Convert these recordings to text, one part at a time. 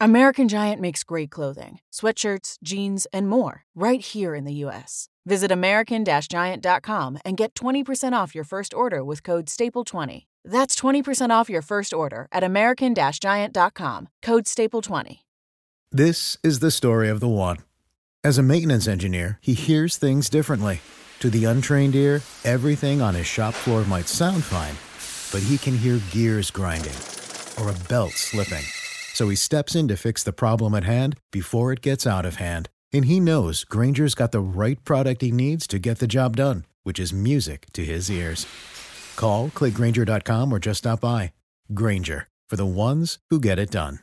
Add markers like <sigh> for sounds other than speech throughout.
American Giant makes great clothing, sweatshirts, jeans, and more right here in the U.S. Visit American-Giant.com and get 20% off your first order with code STAPLE20. That's 20% off your first order at American-Giant.com, code STAPLE20. This is the story of the one. As a maintenance engineer, he hears things differently. To the untrained ear, everything on his shop floor might sound fine, but he can hear gears grinding or a belt slipping. So he steps in to fix the problem at hand before it gets out of hand. And he knows Granger's got the right product he needs to get the job done, which is music to his ears. Call, clickgranger.com, or just stop by. Granger, for the ones who get it done.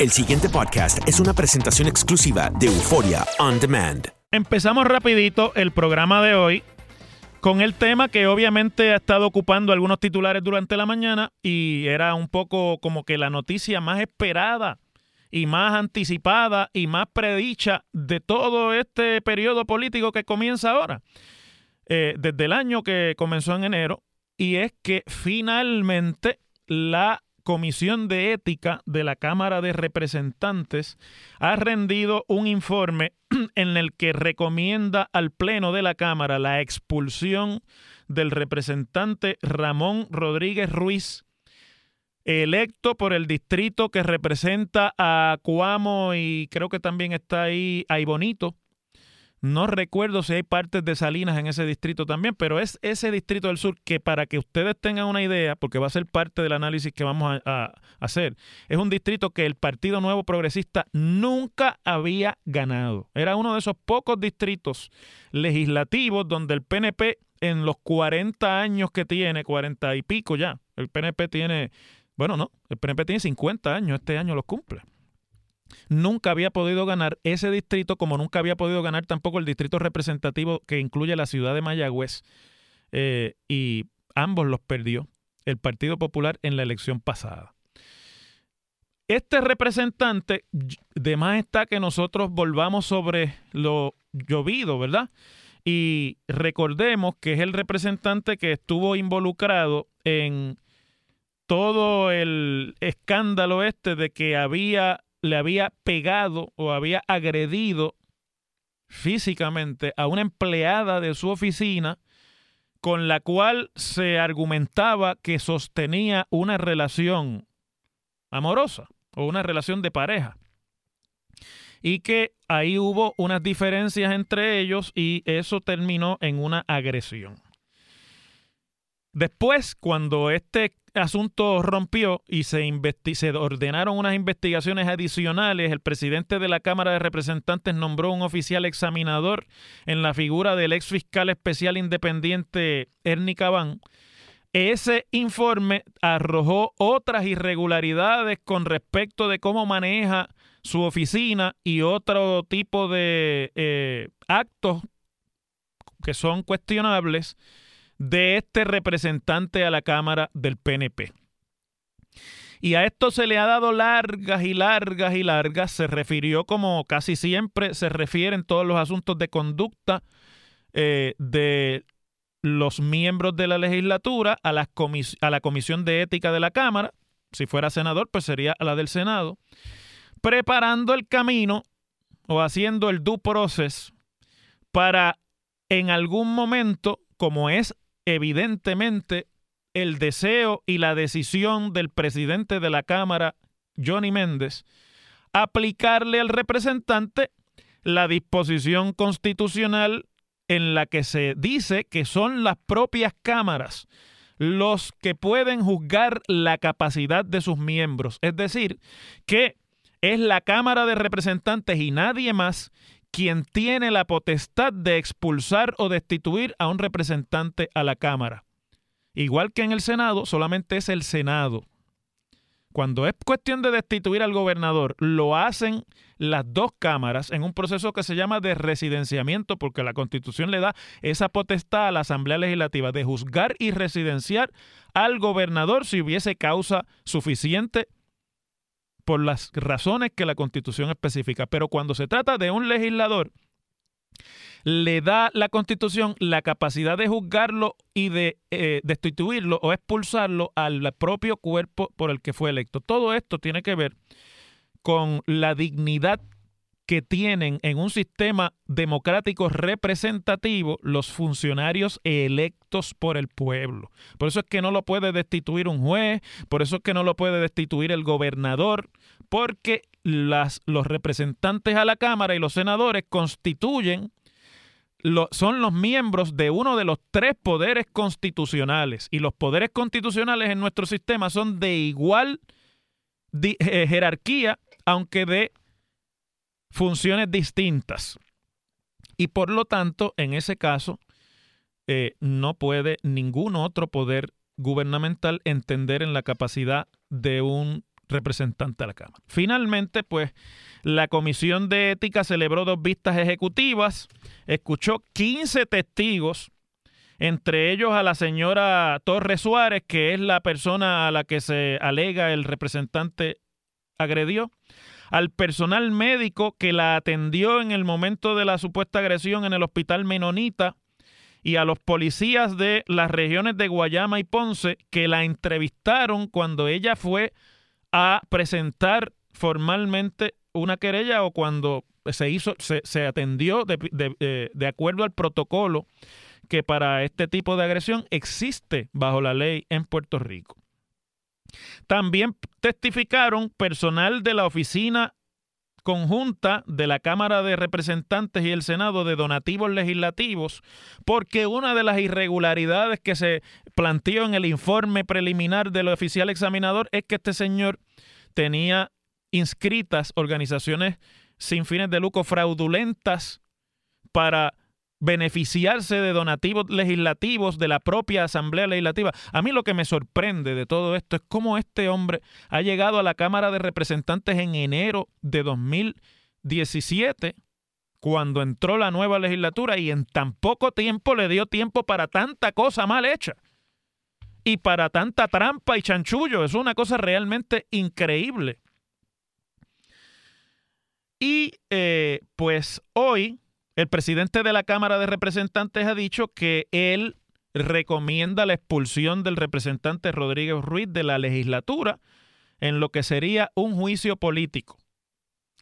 El siguiente podcast es una presentación exclusiva de Euforia On Demand. Empezamos rapidito el programa de hoy con el tema que obviamente ha estado ocupando algunos titulares durante la mañana y era un poco como que la noticia más esperada y más anticipada y más predicha de todo este periodo político que comienza ahora, eh, desde el año que comenzó en enero, y es que finalmente la Comisión de Ética de la Cámara de Representantes ha rendido un informe <clears throat> en el que recomienda al Pleno de la Cámara la expulsión del representante Ramón Rodríguez Ruiz, electo por el distrito que representa a Cuamo y creo que también está ahí Bonito. No recuerdo si hay partes de Salinas en ese distrito también, pero es ese distrito del sur que para que ustedes tengan una idea, porque va a ser parte del análisis que vamos a, hacer, es un distrito que el Partido Nuevo Progresista nunca había ganado. Era uno de esos pocos distritos legislativos donde el PNP en los 40 años que tiene, 40 y pico ya, el PNP tiene, bueno, no, el PNP tiene 50 años, este año los cumple nunca había podido ganar ese distrito, como nunca había podido ganar tampoco el distrito representativo que incluye la ciudad de Mayagüez, eh, y ambos los perdió el Partido Popular en la elección pasada. Este representante, de más está que nosotros volvamos sobre lo llovido, ¿verdad? Y recordemos que es el representante que estuvo involucrado en todo el escándalo este de que había le había pegado o había agredido físicamente a una empleada de su oficina con la cual se argumentaba que sostenía una relación amorosa o una relación de pareja. Y que ahí hubo unas diferencias entre ellos y eso terminó en una agresión. Después, cuando este asunto rompió y se, ordenaron unas investigaciones adicionales. El presidente de la Cámara de Representantes nombró un oficial examinador en la figura del ex fiscal especial independiente Ernie Cabán. Ese informe arrojó otras irregularidades con respecto de cómo maneja su oficina y otro tipo de eh, actos que son cuestionables de este representante a la Cámara del PNP. Y a esto se le ha dado largas y largas y largas. Se refirió como casi siempre se refieren todos los asuntos de conducta eh, de los miembros de la legislatura a, a la Comisión de Ética de la Cámara. Si fuera senador, pues sería a la del Senado. Preparando el camino o haciendo el due process para en algún momento, como es evidentemente el deseo y la decisión del presidente de la Cámara Johnny Méndez, aplicarle al representante la disposición constitucional en la que se dice que son las propias cámaras los que pueden juzgar la capacidad de sus miembros. Es decir, que es la Cámara de Representantes y nadie más quien tiene la potestad de expulsar o destituir a un representante a la Cámara. Igual que en el Senado, solamente es el Senado. Cuando es cuestión de destituir al gobernador, lo hacen las dos cámaras en un proceso que se llama de residenciamiento, porque la Constitución le da esa potestad a la Asamblea Legislativa de juzgar y residenciar al gobernador si hubiese causa suficiente por las razones que la Constitución especifica. Pero cuando se trata de un legislador, le da la Constitución la capacidad de juzgarlo y de eh, destituirlo o expulsarlo al propio cuerpo por el que fue electo. Todo esto tiene que ver con la dignidad que tienen en un sistema democrático representativo los funcionarios electos por el pueblo. Por eso es que no lo puede destituir un juez, por eso es que no lo puede destituir el gobernador, porque las, los representantes a la Cámara y los senadores constituyen son los miembros de uno de los tres poderes constitucionales. Y los poderes constitucionales en nuestro sistema son de igual eh, jerarquía, aunque de funciones distintas. Y por lo tanto, en ese caso, eh, no puede ningún otro poder gubernamental entender en la capacidad de un representante a la Cámara. Finalmente, pues, la Comisión de Ética celebró dos vistas ejecutivas, escuchó 15 testigos, entre ellos a la señora Torres Suárez, que es la persona a la que se alega el representante agredió, al personal médico que la atendió en el momento de la supuesta agresión en el hospital Menonita y a los policías de las regiones de Guayama y Ponce que la entrevistaron cuando ella fue a presentar formalmente una querella o cuando se hizo, se, atendió de, de acuerdo al protocolo que para este tipo de agresión existe bajo la ley en Puerto Rico. También testificaron personal de la oficina conjunta de la Cámara de Representantes y el Senado de donativos legislativos, porque una de las irregularidades que se planteó en el informe preliminar del oficial examinador es que este señor tenía inscritas organizaciones sin fines de lucro fraudulentas para beneficiarse de donativos legislativos de la propia Asamblea Legislativa. A mí lo que me sorprende de todo esto es cómo este hombre ha llegado a la Cámara de Representantes en enero de 2017, cuando entró la nueva legislatura y en tan poco tiempo le dio tiempo para tanta cosa mal hecha y para tanta trampa y chanchullo. Es una cosa realmente increíble. Y eh, pues hoy el presidente de la Cámara de Representantes ha dicho que él recomienda la expulsión del representante Rodríguez Ruiz de la legislatura en lo que sería un juicio político.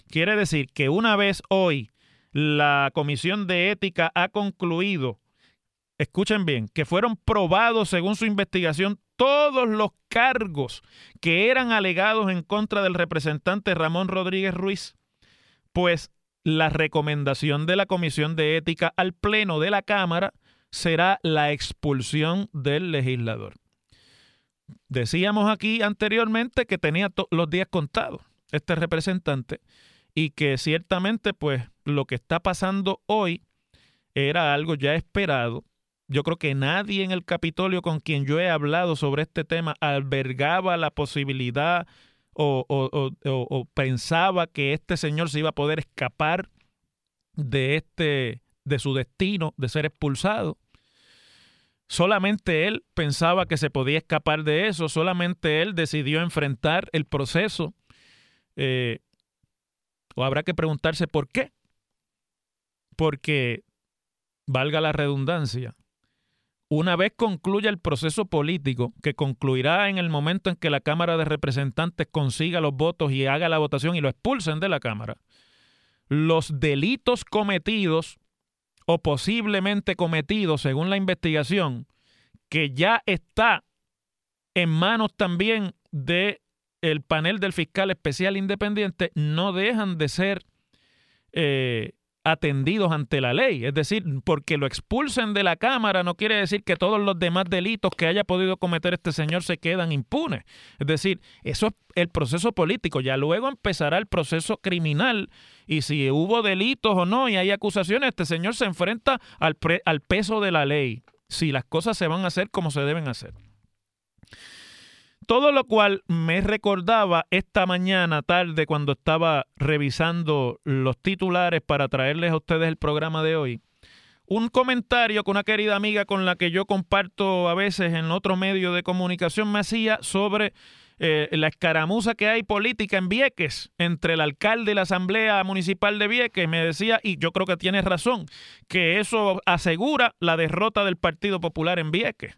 Quiere decir que una vez hoy la Comisión de Ética ha concluido, escuchen bien, que fueron probados según su investigación todos los cargos que eran alegados en contra del representante Ramón Rodríguez Ruiz, pues la recomendación de la Comisión de Ética al Pleno de la Cámara será la expulsión del legislador. Decíamos aquí anteriormente que tenía los días contados este representante y que ciertamente pues lo que está pasando hoy era algo ya esperado. Yo creo que nadie en el Capitolio con quien yo he hablado sobre este tema albergaba la posibilidad o, pensaba que este señor se iba a poder escapar de este de su destino de ser expulsado. Solamente él pensaba que se podía escapar de eso, solamente él decidió enfrentar el proceso. Eh, o habrá que preguntarse por qué. Porque, valga la redundancia, una vez concluya el proceso político, que concluirá en el momento en que la Cámara de Representantes consiga los votos y haga la votación y lo expulsen de la Cámara, los delitos cometidos o posiblemente cometidos según la investigación, que ya está en manos también de el panel del fiscal especial independiente no dejan de ser eh, atendidos ante la ley. Es decir, porque lo expulsen de la Cámara no quiere decir que todos los demás delitos que haya podido cometer este señor se quedan impunes. Es decir, eso es el proceso político. Ya luego empezará el proceso criminal y si hubo delitos o no y hay acusaciones, este señor se enfrenta al, al peso de la ley. Si las cosas se van a hacer como se deben hacer. Todo lo cual me recordaba esta mañana tarde cuando estaba revisando los titulares para traerles a ustedes el programa de hoy. Un comentario que una querida amiga con la que yo comparto a veces en otro medio de comunicación me hacía sobre eh, la escaramuza que hay política en Vieques entre el alcalde y la Asamblea Municipal de Vieques. Me decía, y yo creo que tiene razón, que eso asegura la derrota del Partido Popular en Vieques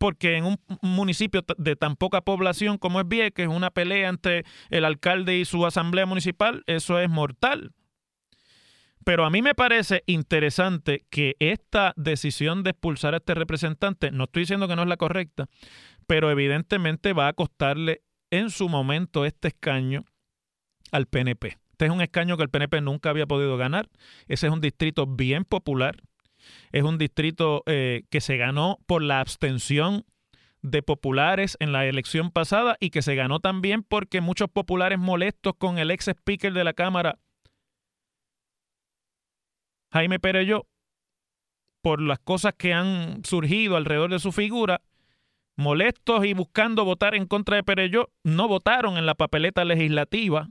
porque en un municipio de tan poca población como es Vieques, una pelea entre el alcalde y su asamblea municipal, eso es mortal. Pero a mí me parece interesante que esta decisión de expulsar a este representante, no estoy diciendo que no es la correcta, pero evidentemente va a costarle en su momento este escaño al PNP. Este es un escaño que el PNP nunca había podido ganar. Ese es un distrito bien popular es un distrito eh, que se ganó por la abstención de populares en la elección pasada y que se ganó también porque muchos populares molestos con el ex speaker de la Cámara, Jaime Pereyó, por las cosas que han surgido alrededor de su figura, molestos y buscando votar en contra de Pereyó, no votaron en la papeleta legislativa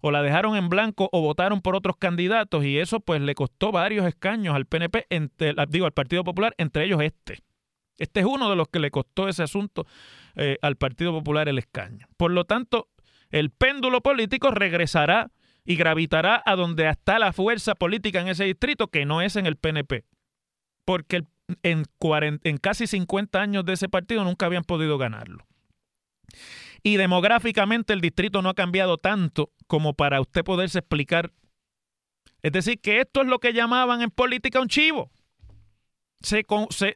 o la dejaron en blanco o votaron por otros candidatos y eso pues le costó varios escaños al PNP, digo al Partido Popular, entre ellos este. Este es uno de los que le costó ese asunto eh, al Partido Popular el escaño. Por lo tanto, el péndulo político regresará y gravitará a donde está la fuerza política en ese distrito, que no es en el PNP. Porque en, en casi 50 años de ese partido nunca habían podido ganarlo. Y demográficamente el distrito no ha cambiado tanto como para usted poderse explicar. Es decir, que esto es lo que llamaban en política un chivo. Se,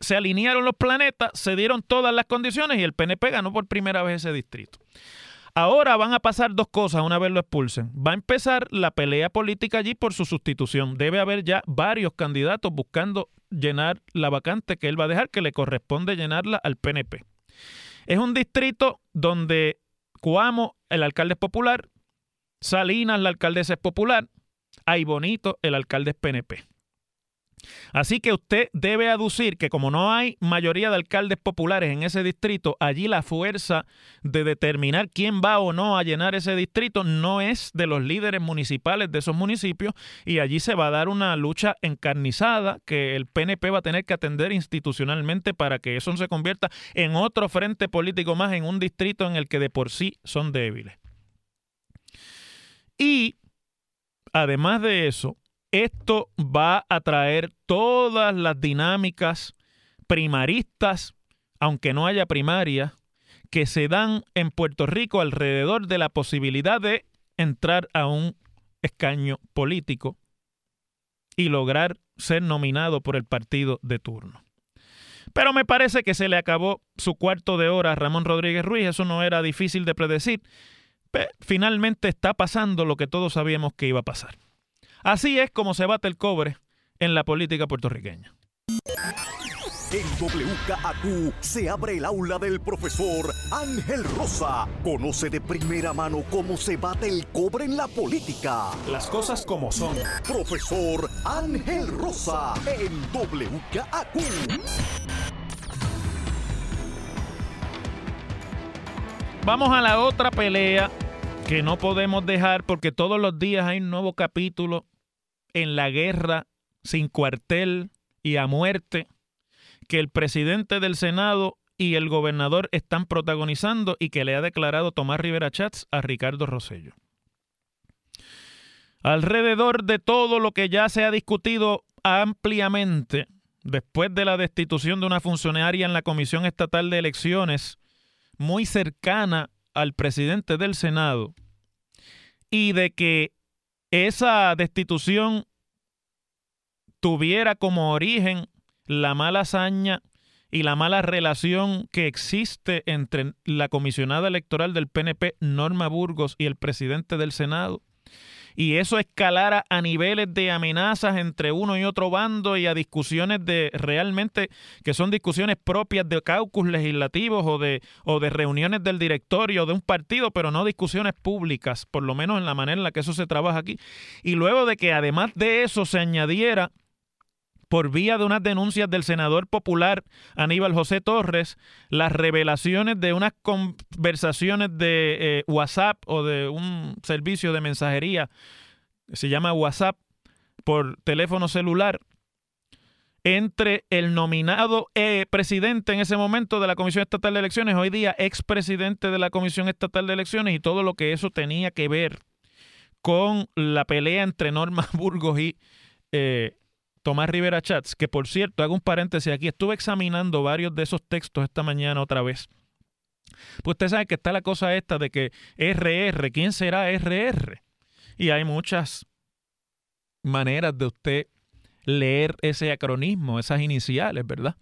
se, alinearon los planetas, se dieron todas las condiciones y el PNP ganó por primera vez ese distrito. Ahora van a pasar dos cosas una vez lo expulsen. Va a empezar la pelea política allí por su sustitución. Debe haber ya varios candidatos buscando llenar la vacante que él va a dejar, que le corresponde llenarla al PNP. Es un distrito donde Cuamo, el alcalde es popular, Salinas, la alcaldesa es popular, Ay Bonito, el alcalde es PNP. Así que usted debe aducir que como no hay mayoría de alcaldes populares en ese distrito, allí la fuerza de determinar quién va o no a llenar ese distrito no es de los líderes municipales de esos municipios y allí se va a dar una lucha encarnizada que el PNP va a tener que atender institucionalmente para que eso no se convierta en otro frente político más en un distrito en el que de por sí son débiles. Y además de eso, esto va a traer todas las dinámicas primaristas, aunque no haya primaria, que se dan en Puerto Rico alrededor de la posibilidad de entrar a un escaño político y lograr ser nominado por el partido de turno. Pero me parece que se le acabó su cuarto de hora a Ramón Rodríguez Ruiz, eso no era difícil de predecir. Pero finalmente está pasando lo que todos sabíamos que iba a pasar. Así es como se bate el cobre en la política puertorriqueña. En WKAQ se abre el aula del profesor Ángel Rosa. Conoce de primera mano cómo se bate el cobre en la política. Las cosas como son. Profesor Ángel Rosa en WKAQ. Vamos a la otra pelea que no podemos dejar porque todos los días hay un nuevo capítulo en la guerra sin cuartel y a muerte que el presidente del Senado y el gobernador están protagonizando y que le ha declarado Tomás Rivera Chats a Ricardo Rosello. Alrededor de todo lo que ya se ha discutido ampliamente después de la destitución de una funcionaria en la Comisión Estatal de Elecciones muy cercana al presidente del Senado y de que esa destitución tuviera como origen la mala hazaña y la mala relación que existe entre la comisionada electoral del PNP, Norma Burgos, y el presidente del Senado y eso escalara a niveles de amenazas entre uno y otro bando y a discusiones de realmente que son discusiones propias de caucus legislativos o de, o de reuniones del directorio de un partido, pero no discusiones públicas, por lo menos en la manera en la que eso se trabaja aquí. Y luego de que además de eso se añadiera por vía de unas denuncias del senador popular Aníbal José Torres, las revelaciones de unas conversaciones de eh, WhatsApp o de un servicio de mensajería se llama WhatsApp por teléfono celular entre el nominado eh, presidente en ese momento de la Comisión Estatal de Elecciones, hoy día expresidente de la Comisión Estatal de Elecciones y todo lo que eso tenía que ver con la pelea entre Norma <laughs> Burgos y eh, Tomás Rivera Chats, que por cierto, hago un paréntesis aquí, estuve examinando varios de esos textos esta mañana otra vez. Pues usted sabe que está la cosa esta de que RR, ¿quién será RR? Y hay muchas maneras de usted leer ese acronismo, esas iniciales, ¿verdad?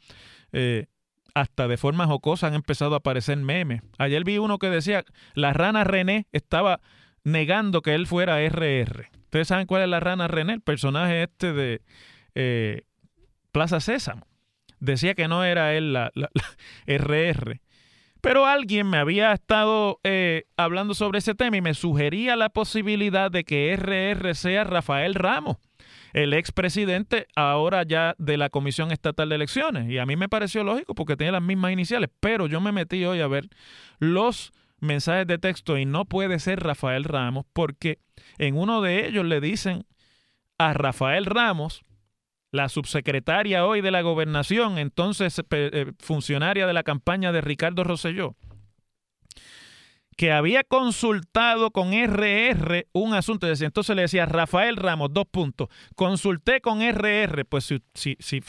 Eh, hasta de forma jocosa han empezado a aparecer memes. Ayer vi uno que decía, la rana René estaba negando que él fuera RR. Ustedes saben cuál es la rana René, el personaje este de, eh, Plaza Sésamo. Decía que no era él la, RR. <laughs> Pero alguien me había estado eh, hablando sobre ese tema y me sugería la posibilidad de que RR sea Rafael Ramos, el expresidente ahora ya de la Comisión Estatal de Elecciones. Y a mí me pareció lógico porque tiene las mismas iniciales, pero yo me metí hoy a ver los mensajes de texto y no puede ser Rafael Ramos porque en uno de ellos le dicen a Rafael Ramos la subsecretaria hoy de la gobernación, entonces eh, funcionaria de la campaña de Ricardo Rosselló, que había consultado con RR un asunto. Entonces le decía, Rafael Ramos, dos puntos. Consulté con RR. Pues si, si, si,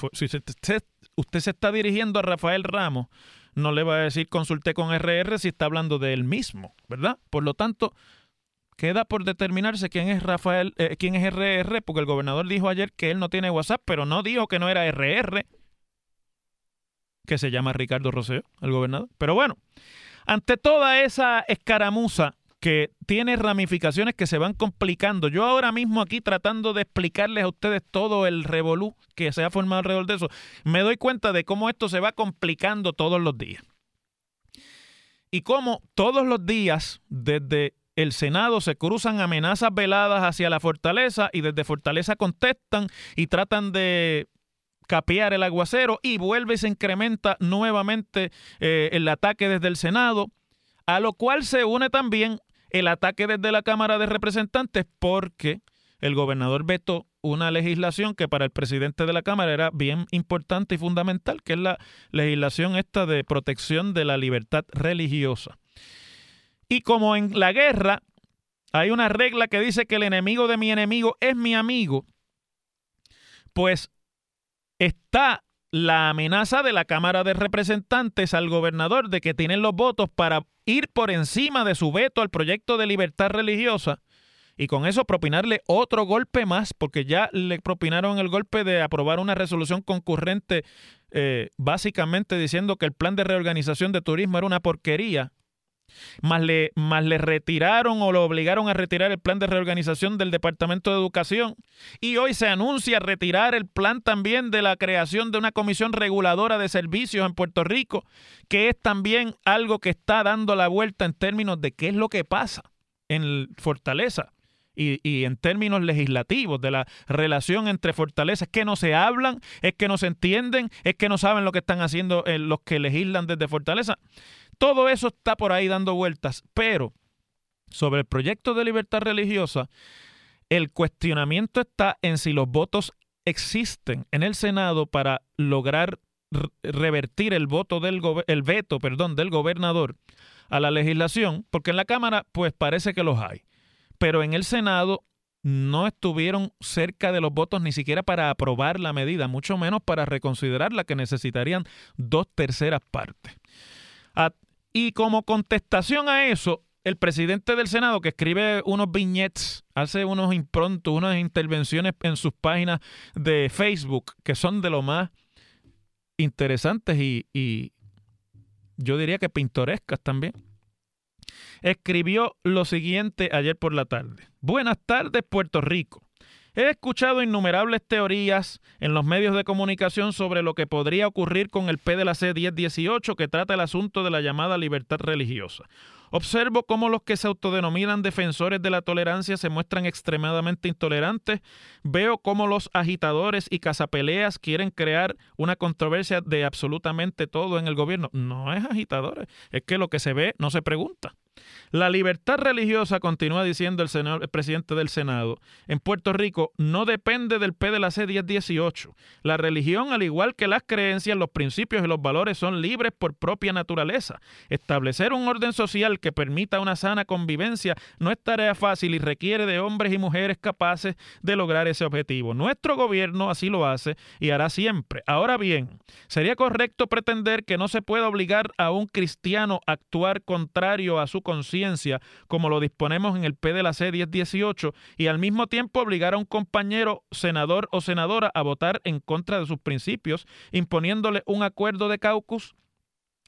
usted se está dirigiendo a Rafael Ramos, no le va a decir consulté con RR si está hablando de él mismo, ¿verdad? Por lo tanto, queda por determinarse quién es Rafael, eh, quién es RR, porque el gobernador dijo ayer que él no tiene WhatsApp, pero no dijo que no era RR, que se llama Ricardo Roseo, el gobernador. Pero bueno, ante toda esa escaramuza que tiene ramificaciones que se van complicando, yo ahora mismo aquí tratando de explicarles a ustedes todo el revolú que se ha formado alrededor de eso, me doy cuenta de cómo esto se va complicando todos los días. Y cómo todos los días, desde el Senado se cruzan amenazas veladas hacia la fortaleza y desde fortaleza contestan y tratan de capear el aguacero y vuelve y se incrementa nuevamente eh, el ataque desde el Senado, a lo cual se une también el ataque desde la Cámara de Representantes porque el gobernador vetó una legislación que para el presidente de la Cámara era bien importante y fundamental, que es la legislación esta de protección de la libertad religiosa. Y como en la guerra hay una regla que dice que el enemigo de mi enemigo es mi amigo, pues está la amenaza de la Cámara de Representantes al gobernador de que tienen los votos para ir por encima de su veto al proyecto de libertad religiosa y con eso propinarle otro golpe más, porque ya le propinaron el golpe de aprobar una resolución concurrente eh, básicamente diciendo que el plan de reorganización de turismo era una porquería más le, más le retiraron o lo obligaron a retirar el plan de reorganización del Departamento de Educación. Y hoy se anuncia retirar el plan también de la creación de una comisión reguladora de servicios en Puerto Rico, que es también algo que está dando la vuelta en términos de qué es lo que pasa en Fortaleza. Y, y, en términos legislativos de la relación entre fortalezas, que no se hablan, es que no se entienden, es que no saben lo que están haciendo eh, los que legislan desde Fortaleza. Todo eso está por ahí dando vueltas, pero sobre el proyecto de libertad religiosa, el cuestionamiento está en si los votos existen en el Senado para lograr revertir el voto del el veto, perdón, del gobernador a la legislación, porque en la Cámara pues parece que los hay, pero en el Senado no estuvieron cerca de los votos ni siquiera para aprobar la medida, mucho menos para reconsiderarla, que necesitarían dos terceras partes. Y como contestación a eso, el presidente del Senado, que escribe unos viñetes, hace unos improntos, unas intervenciones en sus páginas de Facebook, que son de lo más interesantes y yo diría que pintorescas también. Escribió lo siguiente ayer por la tarde. Buenas tardes, Puerto Rico. He escuchado innumerables teorías en los medios de comunicación sobre lo que podría ocurrir con el P de la C 1018 que trata el asunto de la llamada libertad religiosa. Observo cómo los que se autodenominan defensores de la tolerancia se muestran extremadamente intolerantes. Veo cómo los agitadores y cazapeleas quieren crear una controversia de absolutamente todo en el gobierno. No es agitadores, es que lo que se ve no se pregunta. La libertad religiosa, continúa diciendo el, senador, presidente del Senado, en Puerto Rico no depende del P de la C 1018. La religión, al igual que las creencias, los principios y los valores son libres por propia naturaleza. Establecer un orden social que permita una sana convivencia no es tarea fácil y requiere de hombres y mujeres capaces de lograr ese objetivo. Nuestro gobierno así lo hace y hará siempre. Ahora bien, sería correcto pretender que no se pueda obligar a un cristiano a actuar contrario a su conciencia, como lo disponemos en el P de la C 1018, y al mismo tiempo obligar a un compañero senador o senadora a votar en contra de sus principios, imponiéndole un acuerdo de caucus?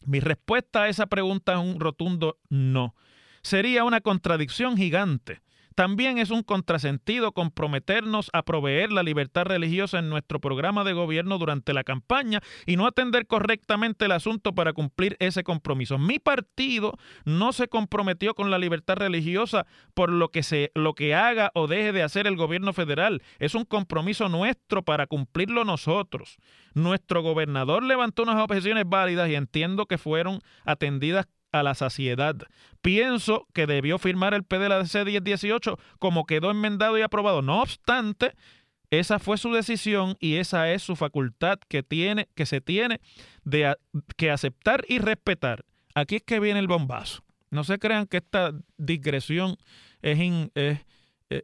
Mi respuesta a esa pregunta es un rotundo no. Sería una contradicción gigante. También es un contrasentido comprometernos a proveer la libertad religiosa en nuestro programa de gobierno durante la campaña y no atender correctamente el asunto para cumplir ese compromiso. Mi partido no se comprometió con la libertad religiosa por lo que se lo que haga o deje de hacer el gobierno federal. Es un compromiso nuestro para cumplirlo nosotros. Nuestro gobernador levantó unas objeciones válidas y entiendo que fueron atendidas a la saciedad. Pienso que debió firmar el PDLC 1018 como quedó enmendado y aprobado. No obstante, esa fue su decisión y esa es su facultad que tiene que se tiene de que aceptar y respetar. Aquí es que viene el bombazo. No se crean que esta digresión es, eh,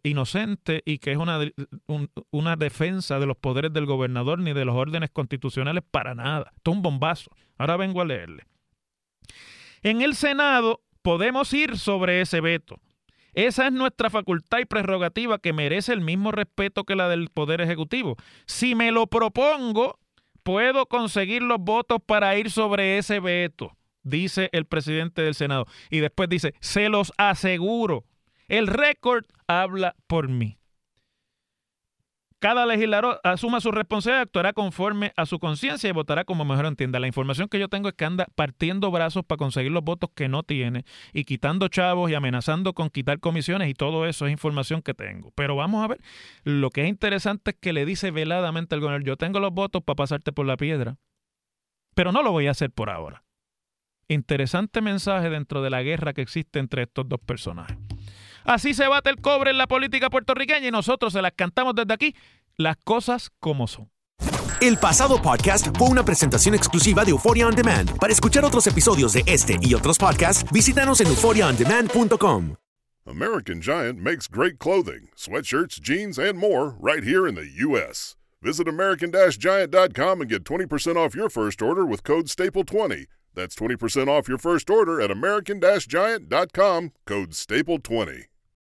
inocente y que es una, un, una defensa de los poderes del gobernador ni de los órdenes constitucionales para nada. Esto es un bombazo. Ahora vengo a leerle. En el Senado podemos ir sobre ese veto. Esa es nuestra facultad y prerrogativa que merece el mismo respeto que la del Poder Ejecutivo. Si me lo propongo, puedo conseguir los votos para ir sobre ese veto, dice el presidente del Senado. Y después dice, se los aseguro, el récord habla por mí. Cada legislador asuma su responsabilidad, actuará conforme a su conciencia y votará como mejor entienda. La información que yo tengo es que anda partiendo brazos para conseguir los votos que no tiene y quitando chavos y amenazando con quitar comisiones y todo eso es información que tengo. Pero vamos a ver, lo que es interesante es que le dice veladamente al gobernador, yo tengo los votos para pasarte por la piedra, pero no lo voy a hacer por ahora. Interesante mensaje dentro de la guerra que existe entre estos dos personajes. Así se bate el cobre en la política puertorriqueña y nosotros se las cantamos desde aquí, las cosas como son. El pasado podcast fue una presentación exclusiva de Euphoria On Demand. Para escuchar otros episodios de este y otros podcasts, visítanos en euphoriaondemand.com. American Giant makes great clothing, sweatshirts, jeans, and more right here in the U.S. Visit American-Giant.com and get 20% off your first order with code STAPLE20. That's 20% off your first order at American-Giant.com, code STAPLE20.